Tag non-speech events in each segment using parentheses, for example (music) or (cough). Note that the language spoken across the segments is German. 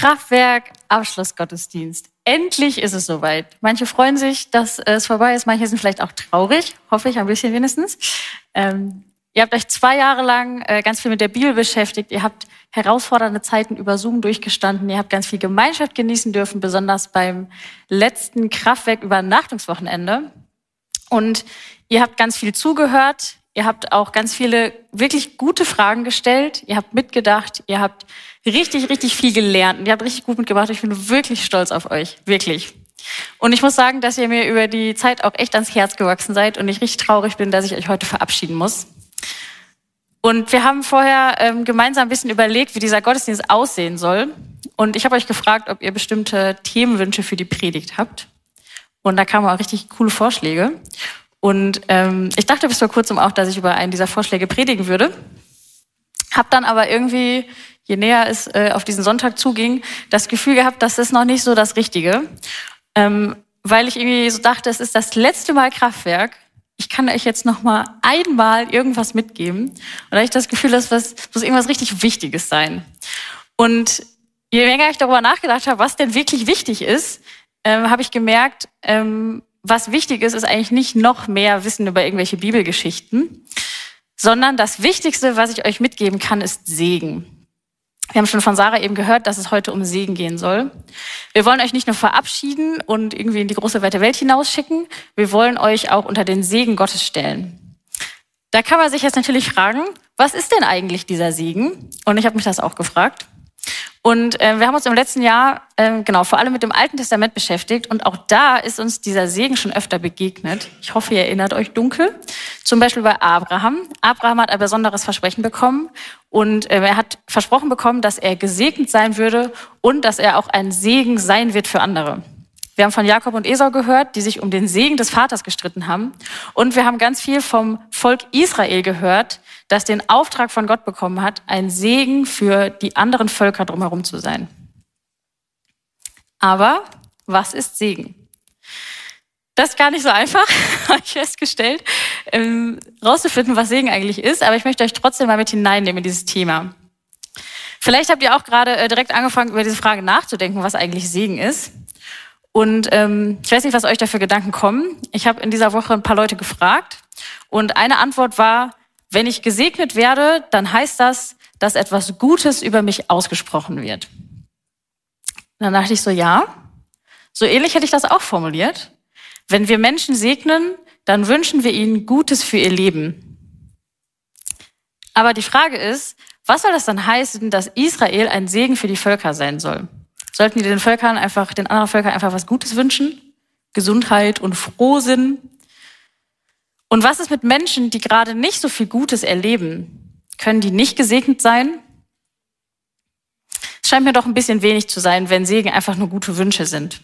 Kraftwerk Abschlussgottesdienst. Endlich ist es soweit. Manche freuen sich, dass es vorbei ist, manche sind vielleicht auch traurig, hoffe ich ein bisschen wenigstens. Ähm, ihr habt euch zwei Jahre lang äh, ganz viel mit der Bibel beschäftigt, ihr habt herausfordernde Zeiten über Zoom durchgestanden, ihr habt ganz viel Gemeinschaft genießen dürfen, besonders beim letzten Kraftwerk Übernachtungswochenende. Und ihr habt ganz viel zugehört, Ihr habt auch ganz viele wirklich gute Fragen gestellt. Ihr habt mitgedacht. Ihr habt richtig, richtig viel gelernt. Und ihr habt richtig gut mitgemacht. Ich bin wirklich stolz auf euch. Wirklich. Und ich muss sagen, dass ihr mir über die Zeit auch echt ans Herz gewachsen seid und ich richtig traurig bin, dass ich euch heute verabschieden muss. Und wir haben vorher ähm, gemeinsam ein bisschen überlegt, wie dieser Gottesdienst aussehen soll. Und ich habe euch gefragt, ob ihr bestimmte Themenwünsche für die Predigt habt. Und da kamen auch richtig coole Vorschläge. Und ähm, ich dachte bis vor kurzem auch, dass ich über einen dieser Vorschläge predigen würde. Hab dann aber irgendwie, je näher es äh, auf diesen Sonntag zuging, das Gefühl gehabt, das ist noch nicht so das Richtige. Ähm, weil ich irgendwie so dachte, es ist das letzte Mal Kraftwerk. Ich kann euch jetzt noch mal einmal irgendwas mitgeben. Und da habe ich das Gefühl, das muss irgendwas richtig Wichtiges sein. Und je länger ich darüber nachgedacht habe, was denn wirklich wichtig ist, ähm, habe ich gemerkt, ähm, was wichtig ist, ist eigentlich nicht noch mehr Wissen über irgendwelche Bibelgeschichten, sondern das Wichtigste, was ich euch mitgeben kann, ist Segen. Wir haben schon von Sarah eben gehört, dass es heute um Segen gehen soll. Wir wollen euch nicht nur verabschieden und irgendwie in die große weite Welt hinausschicken, wir wollen euch auch unter den Segen Gottes stellen. Da kann man sich jetzt natürlich fragen, was ist denn eigentlich dieser Segen? Und ich habe mich das auch gefragt. Und äh, wir haben uns im letzten Jahr äh, genau vor allem mit dem Alten Testament beschäftigt und auch da ist uns dieser Segen schon öfter begegnet. Ich hoffe, ihr erinnert euch dunkel. Zum Beispiel bei Abraham. Abraham hat ein besonderes Versprechen bekommen und äh, er hat versprochen bekommen, dass er gesegnet sein würde und dass er auch ein Segen sein wird für andere. Wir haben von Jakob und Esau gehört, die sich um den Segen des Vaters gestritten haben. Und wir haben ganz viel vom Volk Israel gehört, das den Auftrag von Gott bekommen hat, ein Segen für die anderen Völker drumherum zu sein. Aber was ist Segen? Das ist gar nicht so einfach, (laughs) habe ich festgestellt, ähm, rauszufinden, was Segen eigentlich ist. Aber ich möchte euch trotzdem mal mit hineinnehmen in dieses Thema. Vielleicht habt ihr auch gerade äh, direkt angefangen, über diese Frage nachzudenken, was eigentlich Segen ist. Und ähm, ich weiß nicht, was euch da für Gedanken kommen. Ich habe in dieser Woche ein paar Leute gefragt und eine Antwort war, wenn ich gesegnet werde, dann heißt das, dass etwas Gutes über mich ausgesprochen wird. Und dann dachte ich so, ja, so ähnlich hätte ich das auch formuliert. Wenn wir Menschen segnen, dann wünschen wir ihnen Gutes für ihr Leben. Aber die Frage ist, was soll das dann heißen, dass Israel ein Segen für die Völker sein soll? Sollten die den Völkern einfach, den anderen Völkern einfach was Gutes wünschen? Gesundheit und Frohsinn? Und was ist mit Menschen, die gerade nicht so viel Gutes erleben? Können die nicht gesegnet sein? Es scheint mir doch ein bisschen wenig zu sein, wenn Segen einfach nur gute Wünsche sind.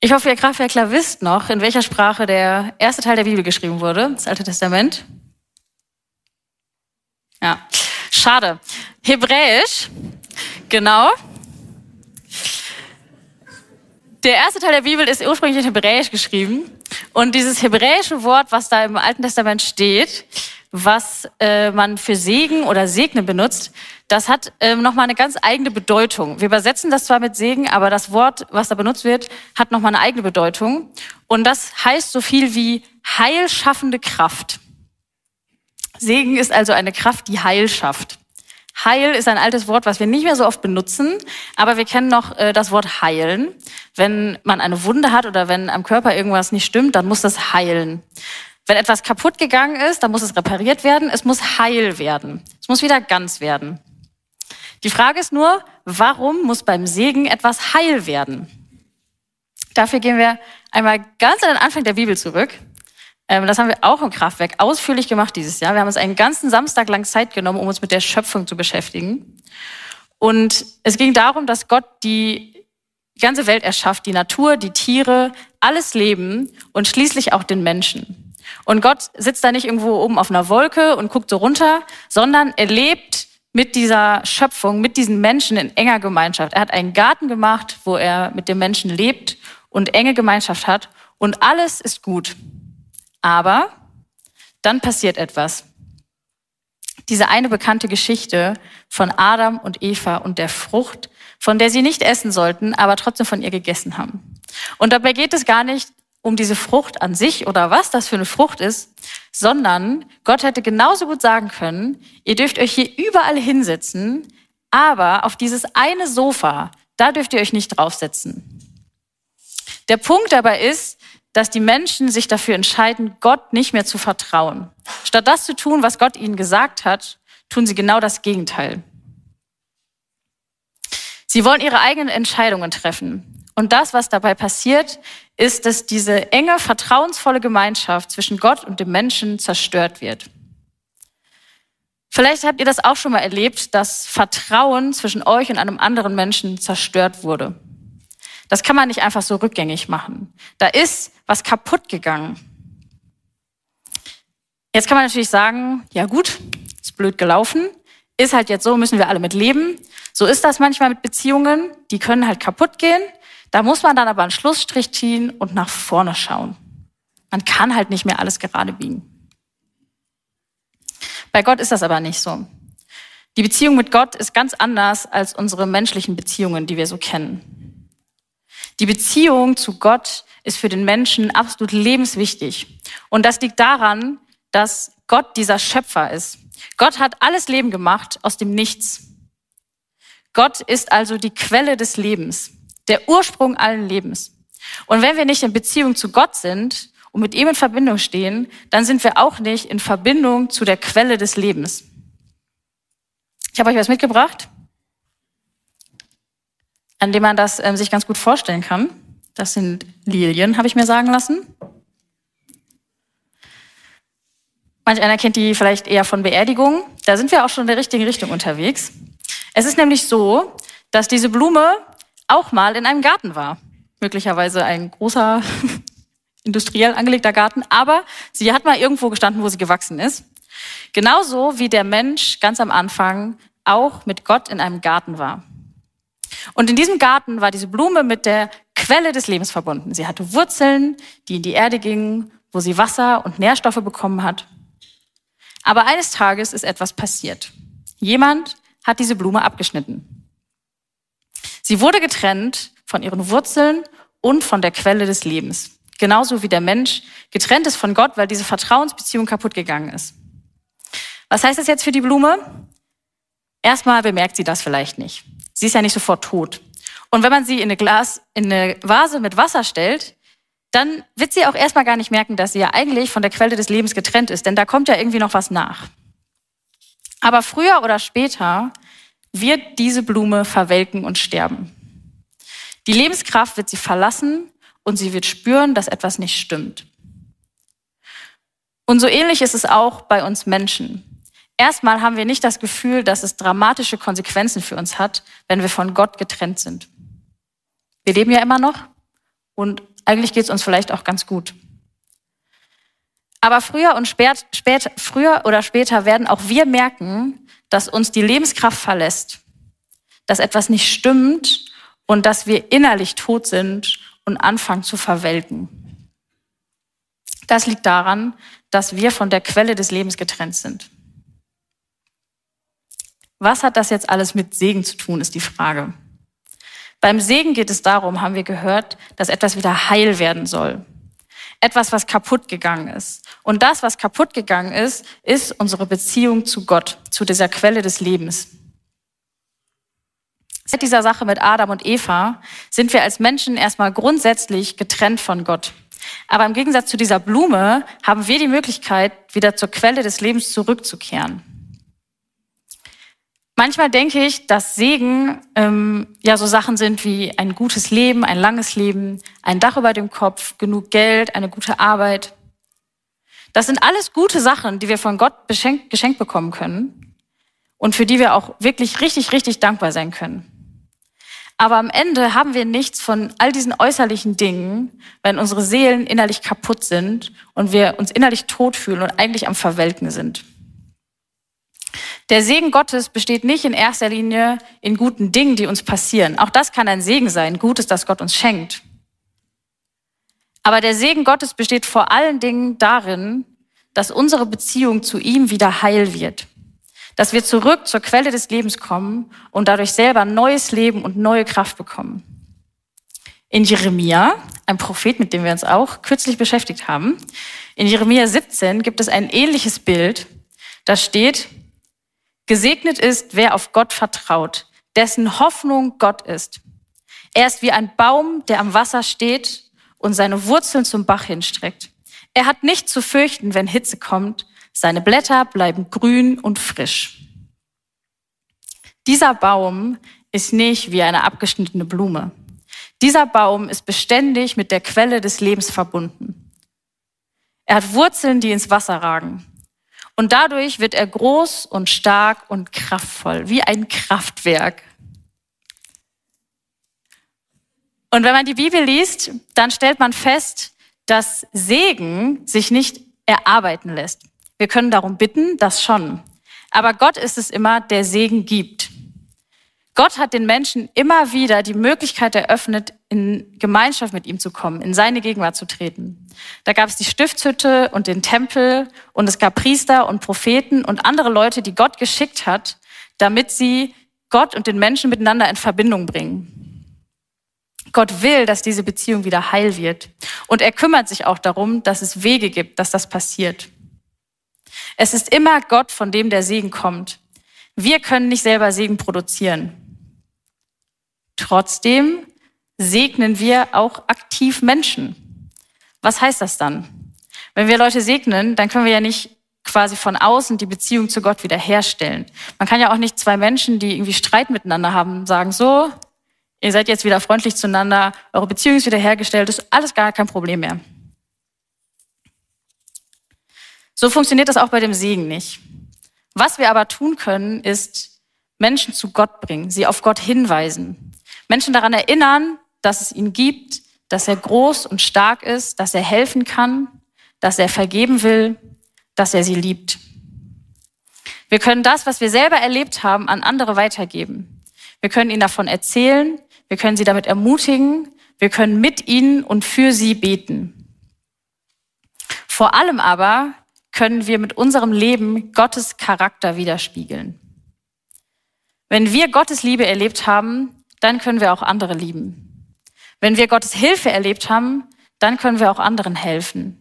Ich hoffe, ihr Kraftwerkler wisst noch, in welcher Sprache der erste Teil der Bibel geschrieben wurde, das Alte Testament. Ja, schade. Hebräisch, genau. Der erste Teil der Bibel ist ursprünglich in Hebräisch geschrieben. Und dieses hebräische Wort, was da im Alten Testament steht, was äh, man für Segen oder Segne benutzt, das hat ähm, nochmal eine ganz eigene Bedeutung. Wir übersetzen das zwar mit Segen, aber das Wort, was da benutzt wird, hat nochmal eine eigene Bedeutung. Und das heißt so viel wie heilschaffende Kraft. Segen ist also eine Kraft, die Heil schafft. Heil ist ein altes Wort, was wir nicht mehr so oft benutzen, aber wir kennen noch äh, das Wort heilen. Wenn man eine Wunde hat oder wenn am Körper irgendwas nicht stimmt, dann muss das heilen. Wenn etwas kaputt gegangen ist, dann muss es repariert werden. Es muss heil werden. Es muss wieder ganz werden. Die Frage ist nur, warum muss beim Segen etwas heil werden? Dafür gehen wir einmal ganz an den Anfang der Bibel zurück. Ähm, das haben wir auch im Kraftwerk ausführlich gemacht dieses Jahr. Wir haben uns einen ganzen Samstag lang Zeit genommen, um uns mit der Schöpfung zu beschäftigen. Und es ging darum, dass Gott die ganze Welt erschafft, die Natur, die Tiere, alles Leben und schließlich auch den Menschen. Und Gott sitzt da nicht irgendwo oben auf einer Wolke und guckt so runter, sondern er lebt mit dieser Schöpfung, mit diesen Menschen in enger Gemeinschaft. Er hat einen Garten gemacht, wo er mit den Menschen lebt und enge Gemeinschaft hat und alles ist gut. Aber dann passiert etwas. Diese eine bekannte Geschichte von Adam und Eva und der Frucht, von der sie nicht essen sollten, aber trotzdem von ihr gegessen haben. Und dabei geht es gar nicht um diese Frucht an sich oder was das für eine Frucht ist, sondern Gott hätte genauso gut sagen können, ihr dürft euch hier überall hinsetzen, aber auf dieses eine Sofa, da dürft ihr euch nicht draufsetzen. Der Punkt dabei ist, dass die Menschen sich dafür entscheiden, Gott nicht mehr zu vertrauen. Statt das zu tun, was Gott ihnen gesagt hat, tun sie genau das Gegenteil. Sie wollen ihre eigenen Entscheidungen treffen. Und das, was dabei passiert, ist, dass diese enge, vertrauensvolle Gemeinschaft zwischen Gott und dem Menschen zerstört wird. Vielleicht habt ihr das auch schon mal erlebt, dass Vertrauen zwischen euch und einem anderen Menschen zerstört wurde. Das kann man nicht einfach so rückgängig machen. Da ist was kaputt gegangen. Jetzt kann man natürlich sagen, ja gut, ist blöd gelaufen, ist halt jetzt so, müssen wir alle mit leben. So ist das manchmal mit Beziehungen, die können halt kaputt gehen. Da muss man dann aber einen Schlussstrich ziehen und nach vorne schauen. Man kann halt nicht mehr alles gerade biegen. Bei Gott ist das aber nicht so. Die Beziehung mit Gott ist ganz anders als unsere menschlichen Beziehungen, die wir so kennen. Die Beziehung zu Gott ist für den Menschen absolut lebenswichtig. Und das liegt daran, dass Gott dieser Schöpfer ist. Gott hat alles Leben gemacht aus dem Nichts. Gott ist also die Quelle des Lebens der Ursprung allen Lebens. Und wenn wir nicht in Beziehung zu Gott sind und mit ihm in Verbindung stehen, dann sind wir auch nicht in Verbindung zu der Quelle des Lebens. Ich habe euch was mitgebracht, an dem man das ähm, sich ganz gut vorstellen kann. Das sind Lilien, habe ich mir sagen lassen. Manch einer kennt die vielleicht eher von Beerdigungen. Da sind wir auch schon in der richtigen Richtung unterwegs. Es ist nämlich so, dass diese Blume auch mal in einem Garten war. Möglicherweise ein großer, (laughs) industriell angelegter Garten, aber sie hat mal irgendwo gestanden, wo sie gewachsen ist. Genauso wie der Mensch ganz am Anfang auch mit Gott in einem Garten war. Und in diesem Garten war diese Blume mit der Quelle des Lebens verbunden. Sie hatte Wurzeln, die in die Erde gingen, wo sie Wasser und Nährstoffe bekommen hat. Aber eines Tages ist etwas passiert. Jemand hat diese Blume abgeschnitten. Sie wurde getrennt von ihren Wurzeln und von der Quelle des Lebens. Genauso wie der Mensch getrennt ist von Gott, weil diese Vertrauensbeziehung kaputt gegangen ist. Was heißt das jetzt für die Blume? Erstmal bemerkt sie das vielleicht nicht. Sie ist ja nicht sofort tot. Und wenn man sie in eine Glas, in eine Vase mit Wasser stellt, dann wird sie auch erstmal gar nicht merken, dass sie ja eigentlich von der Quelle des Lebens getrennt ist, denn da kommt ja irgendwie noch was nach. Aber früher oder später wird diese Blume verwelken und sterben. Die Lebenskraft wird sie verlassen und sie wird spüren, dass etwas nicht stimmt. Und so ähnlich ist es auch bei uns Menschen. Erstmal haben wir nicht das Gefühl, dass es dramatische Konsequenzen für uns hat, wenn wir von Gott getrennt sind. Wir leben ja immer noch und eigentlich geht es uns vielleicht auch ganz gut. Aber früher und spät, spät, früher oder später werden auch wir merken, dass uns die Lebenskraft verlässt, dass etwas nicht stimmt und dass wir innerlich tot sind und anfangen zu verwelken. Das liegt daran, dass wir von der Quelle des Lebens getrennt sind. Was hat das jetzt alles mit Segen zu tun, ist die Frage. Beim Segen geht es darum, haben wir gehört, dass etwas wieder heil werden soll etwas, was kaputt gegangen ist. Und das, was kaputt gegangen ist, ist unsere Beziehung zu Gott, zu dieser Quelle des Lebens. Seit dieser Sache mit Adam und Eva sind wir als Menschen erstmal grundsätzlich getrennt von Gott. Aber im Gegensatz zu dieser Blume haben wir die Möglichkeit, wieder zur Quelle des Lebens zurückzukehren. Manchmal denke ich, dass Segen ähm, ja so Sachen sind wie ein gutes Leben, ein langes Leben, ein Dach über dem Kopf, genug Geld, eine gute Arbeit. Das sind alles gute Sachen, die wir von Gott geschenkt, geschenkt bekommen können. und für die wir auch wirklich richtig, richtig dankbar sein können. Aber am Ende haben wir nichts von all diesen äußerlichen Dingen, wenn unsere Seelen innerlich kaputt sind und wir uns innerlich tot fühlen und eigentlich am Verwelken sind. Der Segen Gottes besteht nicht in erster Linie in guten Dingen, die uns passieren. Auch das kann ein Segen sein, Gutes, das Gott uns schenkt. Aber der Segen Gottes besteht vor allen Dingen darin, dass unsere Beziehung zu ihm wieder heil wird. Dass wir zurück zur Quelle des Lebens kommen und dadurch selber neues Leben und neue Kraft bekommen. In Jeremia, ein Prophet, mit dem wir uns auch kürzlich beschäftigt haben, in Jeremia 17 gibt es ein ähnliches Bild. Da steht, Gesegnet ist, wer auf Gott vertraut, dessen Hoffnung Gott ist. Er ist wie ein Baum, der am Wasser steht und seine Wurzeln zum Bach hinstreckt. Er hat nicht zu fürchten, wenn Hitze kommt. Seine Blätter bleiben grün und frisch. Dieser Baum ist nicht wie eine abgeschnittene Blume. Dieser Baum ist beständig mit der Quelle des Lebens verbunden. Er hat Wurzeln, die ins Wasser ragen. Und dadurch wird er groß und stark und kraftvoll, wie ein Kraftwerk. Und wenn man die Bibel liest, dann stellt man fest, dass Segen sich nicht erarbeiten lässt. Wir können darum bitten, das schon. Aber Gott ist es immer, der Segen gibt. Gott hat den Menschen immer wieder die Möglichkeit eröffnet, in Gemeinschaft mit ihm zu kommen, in seine Gegenwart zu treten. Da gab es die Stiftshütte und den Tempel und es gab Priester und Propheten und andere Leute, die Gott geschickt hat, damit sie Gott und den Menschen miteinander in Verbindung bringen. Gott will, dass diese Beziehung wieder heil wird. Und er kümmert sich auch darum, dass es Wege gibt, dass das passiert. Es ist immer Gott, von dem der Segen kommt. Wir können nicht selber Segen produzieren. Trotzdem segnen wir auch aktiv Menschen. Was heißt das dann? Wenn wir Leute segnen, dann können wir ja nicht quasi von außen die Beziehung zu Gott wiederherstellen. Man kann ja auch nicht zwei Menschen, die irgendwie Streit miteinander haben, sagen, so, ihr seid jetzt wieder freundlich zueinander, eure Beziehung ist wiederhergestellt, ist alles gar kein Problem mehr. So funktioniert das auch bei dem Segen nicht. Was wir aber tun können, ist Menschen zu Gott bringen, sie auf Gott hinweisen. Menschen daran erinnern, dass es ihn gibt, dass er groß und stark ist, dass er helfen kann, dass er vergeben will, dass er sie liebt. Wir können das, was wir selber erlebt haben, an andere weitergeben. Wir können ihnen davon erzählen, wir können sie damit ermutigen, wir können mit ihnen und für sie beten. Vor allem aber können wir mit unserem Leben Gottes Charakter widerspiegeln. Wenn wir Gottes Liebe erlebt haben, dann können wir auch andere lieben. Wenn wir Gottes Hilfe erlebt haben, dann können wir auch anderen helfen.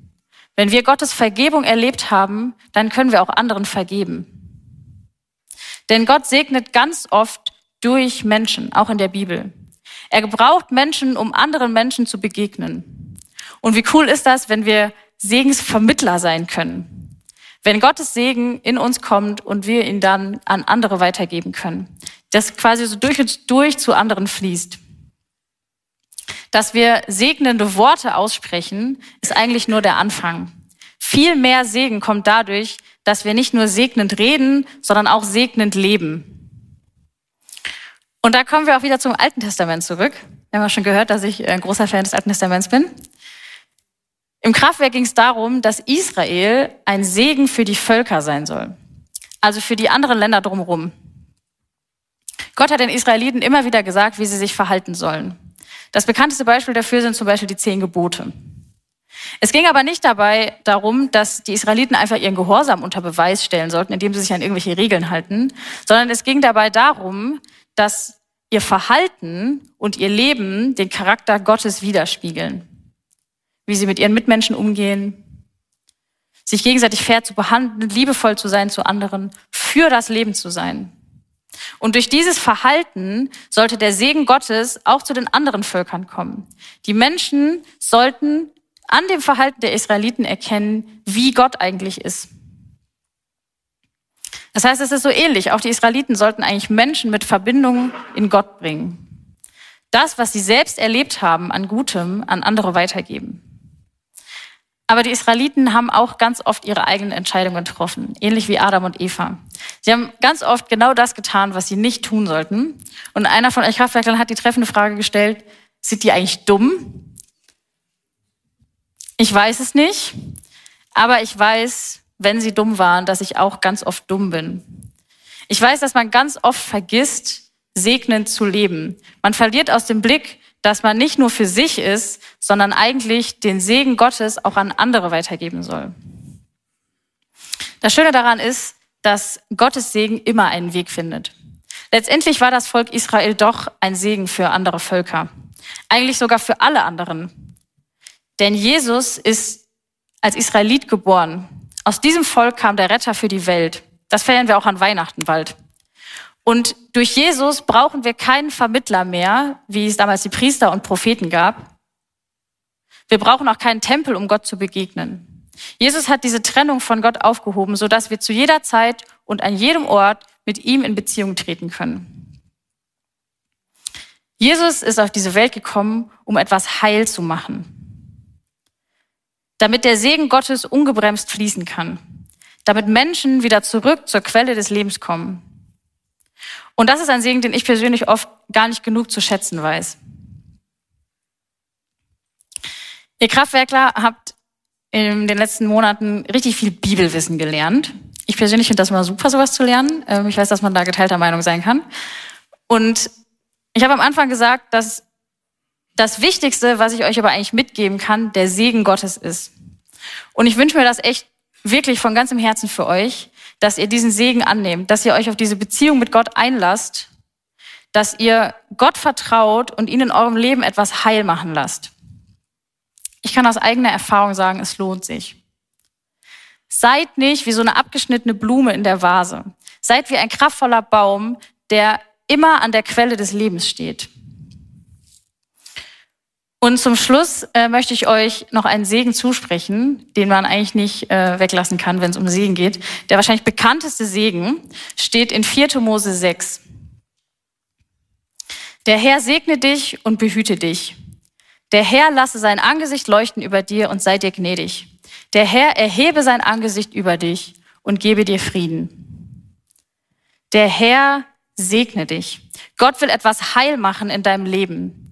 Wenn wir Gottes Vergebung erlebt haben, dann können wir auch anderen vergeben. Denn Gott segnet ganz oft durch Menschen, auch in der Bibel. Er gebraucht Menschen, um anderen Menschen zu begegnen. Und wie cool ist das, wenn wir Segensvermittler sein können? Wenn Gottes Segen in uns kommt und wir ihn dann an andere weitergeben können das quasi so durch und durch zu anderen fließt. Dass wir segnende Worte aussprechen, ist eigentlich nur der Anfang. Viel mehr Segen kommt dadurch, dass wir nicht nur segnend reden, sondern auch segnend leben. Und da kommen wir auch wieder zum Alten Testament zurück. Wir haben ja schon gehört, dass ich ein großer Fan des Alten Testaments bin. Im Kraftwerk ging es darum, dass Israel ein Segen für die Völker sein soll. Also für die anderen Länder drumherum. Gott hat den Israeliten immer wieder gesagt, wie sie sich verhalten sollen. Das bekannteste Beispiel dafür sind zum Beispiel die zehn Gebote. Es ging aber nicht dabei darum, dass die Israeliten einfach ihren Gehorsam unter Beweis stellen sollten, indem sie sich an irgendwelche Regeln halten, sondern es ging dabei darum, dass ihr Verhalten und ihr Leben den Charakter Gottes widerspiegeln. Wie sie mit ihren Mitmenschen umgehen, sich gegenseitig fair zu behandeln, liebevoll zu sein zu anderen, für das Leben zu sein. Und durch dieses Verhalten sollte der Segen Gottes auch zu den anderen Völkern kommen. Die Menschen sollten an dem Verhalten der Israeliten erkennen, wie Gott eigentlich ist. Das heißt, es ist so ähnlich. Auch die Israeliten sollten eigentlich Menschen mit Verbindungen in Gott bringen. Das, was sie selbst erlebt haben an Gutem, an andere weitergeben. Aber die Israeliten haben auch ganz oft ihre eigenen Entscheidungen getroffen, ähnlich wie Adam und Eva. Sie haben ganz oft genau das getan, was sie nicht tun sollten. Und einer von euch Kraftwerklern hat die treffende Frage gestellt, sind die eigentlich dumm? Ich weiß es nicht, aber ich weiß, wenn sie dumm waren, dass ich auch ganz oft dumm bin. Ich weiß, dass man ganz oft vergisst, segnend zu leben. Man verliert aus dem Blick, dass man nicht nur für sich ist, sondern eigentlich den Segen Gottes auch an andere weitergeben soll. Das Schöne daran ist, dass Gottes Segen immer einen Weg findet. Letztendlich war das Volk Israel doch ein Segen für andere Völker. Eigentlich sogar für alle anderen. Denn Jesus ist als Israelit geboren. Aus diesem Volk kam der Retter für die Welt. Das feiern wir auch an Weihnachten bald. Und durch Jesus brauchen wir keinen Vermittler mehr, wie es damals die Priester und Propheten gab. Wir brauchen auch keinen Tempel, um Gott zu begegnen. Jesus hat diese Trennung von Gott aufgehoben, sodass wir zu jeder Zeit und an jedem Ort mit ihm in Beziehung treten können. Jesus ist auf diese Welt gekommen, um etwas heil zu machen. Damit der Segen Gottes ungebremst fließen kann. Damit Menschen wieder zurück zur Quelle des Lebens kommen. Und das ist ein Segen, den ich persönlich oft gar nicht genug zu schätzen weiß. Ihr Kraftwerkler habt in den letzten Monaten richtig viel Bibelwissen gelernt. Ich persönlich finde das immer super, sowas zu lernen. Ähm, ich weiß, dass man da geteilter Meinung sein kann. Und ich habe am Anfang gesagt, dass das Wichtigste, was ich euch aber eigentlich mitgeben kann, der Segen Gottes ist. Und ich wünsche mir das echt wirklich von ganzem Herzen für euch, dass ihr diesen Segen annehmt, dass ihr euch auf diese Beziehung mit Gott einlasst, dass ihr Gott vertraut und ihn in eurem Leben etwas heil machen lasst. Ich kann aus eigener Erfahrung sagen, es lohnt sich. Seid nicht wie so eine abgeschnittene Blume in der Vase. Seid wie ein kraftvoller Baum, der immer an der Quelle des Lebens steht. Und zum Schluss äh, möchte ich euch noch einen Segen zusprechen, den man eigentlich nicht äh, weglassen kann, wenn es um Segen geht. Der wahrscheinlich bekannteste Segen steht in 4. Mose 6. Der Herr segne dich und behüte dich. Der Herr lasse sein Angesicht leuchten über dir und sei dir gnädig. Der Herr erhebe sein Angesicht über dich und gebe dir Frieden. Der Herr segne dich. Gott will etwas heil machen in deinem Leben.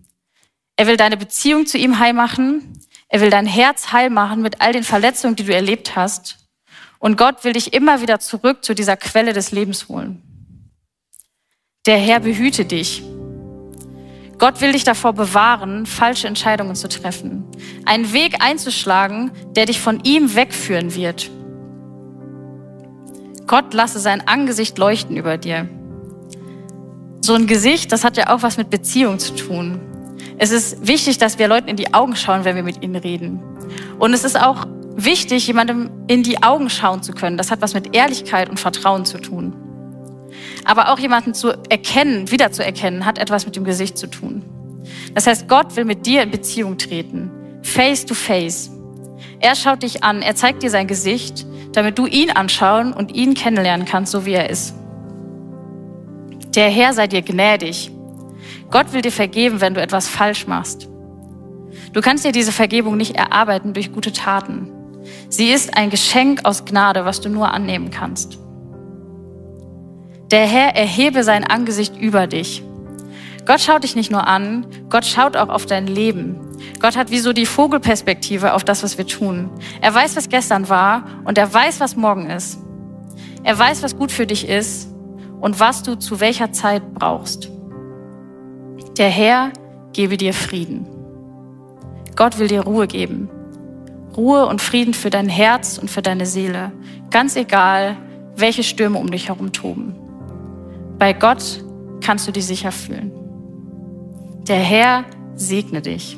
Er will deine Beziehung zu ihm heil machen. Er will dein Herz heil machen mit all den Verletzungen, die du erlebt hast. Und Gott will dich immer wieder zurück zu dieser Quelle des Lebens holen. Der Herr behüte dich. Gott will dich davor bewahren, falsche Entscheidungen zu treffen. Einen Weg einzuschlagen, der dich von ihm wegführen wird. Gott lasse sein Angesicht leuchten über dir. So ein Gesicht, das hat ja auch was mit Beziehung zu tun. Es ist wichtig, dass wir Leuten in die Augen schauen, wenn wir mit ihnen reden. Und es ist auch wichtig, jemandem in die Augen schauen zu können. Das hat was mit Ehrlichkeit und Vertrauen zu tun. Aber auch jemanden zu erkennen, wiederzuerkennen, hat etwas mit dem Gesicht zu tun. Das heißt, Gott will mit dir in Beziehung treten. Face to face. Er schaut dich an, er zeigt dir sein Gesicht, damit du ihn anschauen und ihn kennenlernen kannst, so wie er ist. Der Herr sei dir gnädig Gott will dir vergeben, wenn du etwas falsch machst. Du kannst dir diese Vergebung nicht erarbeiten durch gute Taten. Sie ist ein Geschenk aus Gnade, was du nur annehmen kannst. Der Herr erhebe sein Angesicht über dich. Gott schaut dich nicht nur an, Gott schaut auch auf dein Leben. Gott hat wie so die Vogelperspektive auf das, was wir tun. Er weiß, was gestern war und er weiß, was morgen ist. Er weiß, was gut für dich ist und was du zu welcher Zeit brauchst. Der Herr gebe dir Frieden. Gott will dir Ruhe geben. Ruhe und Frieden für dein Herz und für deine Seele. Ganz egal, welche Stürme um dich herum toben. Bei Gott kannst du dich sicher fühlen. Der Herr segne dich.